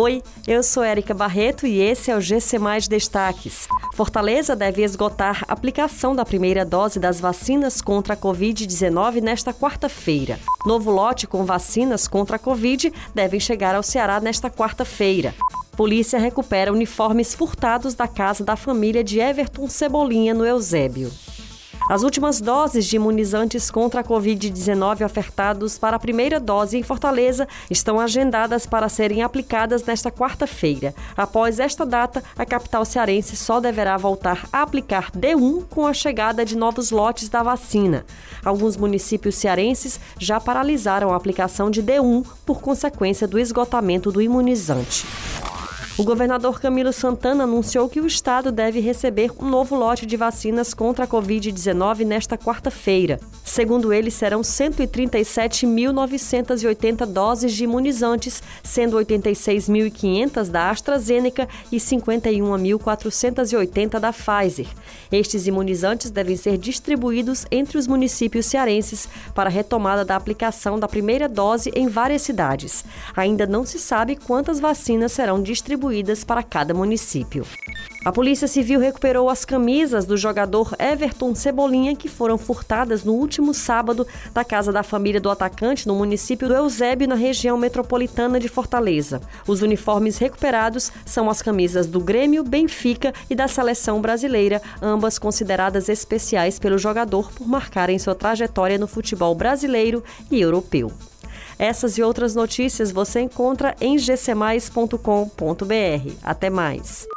Oi, eu sou Érica Barreto e esse é o GC Mais Destaques. Fortaleza deve esgotar a aplicação da primeira dose das vacinas contra a Covid-19 nesta quarta-feira. Novo lote com vacinas contra a Covid devem chegar ao Ceará nesta quarta-feira. Polícia recupera uniformes furtados da casa da família de Everton Cebolinha, no Eusébio. As últimas doses de imunizantes contra a Covid-19 ofertados para a primeira dose em Fortaleza estão agendadas para serem aplicadas nesta quarta-feira. Após esta data, a capital cearense só deverá voltar a aplicar D1 com a chegada de novos lotes da vacina. Alguns municípios cearenses já paralisaram a aplicação de D1 por consequência do esgotamento do imunizante. O governador Camilo Santana anunciou que o estado deve receber um novo lote de vacinas contra a Covid-19 nesta quarta-feira. Segundo ele, serão 137.980 doses de imunizantes, sendo 86.500 da AstraZeneca e 51.480 da Pfizer. Estes imunizantes devem ser distribuídos entre os municípios cearenses para retomada da aplicação da primeira dose em várias cidades. Ainda não se sabe quantas vacinas serão distribuídas para cada município. A Polícia Civil recuperou as camisas do jogador Everton Cebolinha que foram furtadas no último sábado da casa da família do atacante no município do Eusébio, na região metropolitana de Fortaleza. Os uniformes recuperados são as camisas do Grêmio, Benfica e da seleção brasileira, ambas consideradas especiais pelo jogador por marcarem sua trajetória no futebol brasileiro e europeu. Essas e outras notícias você encontra em gcmais.com.br. Até mais.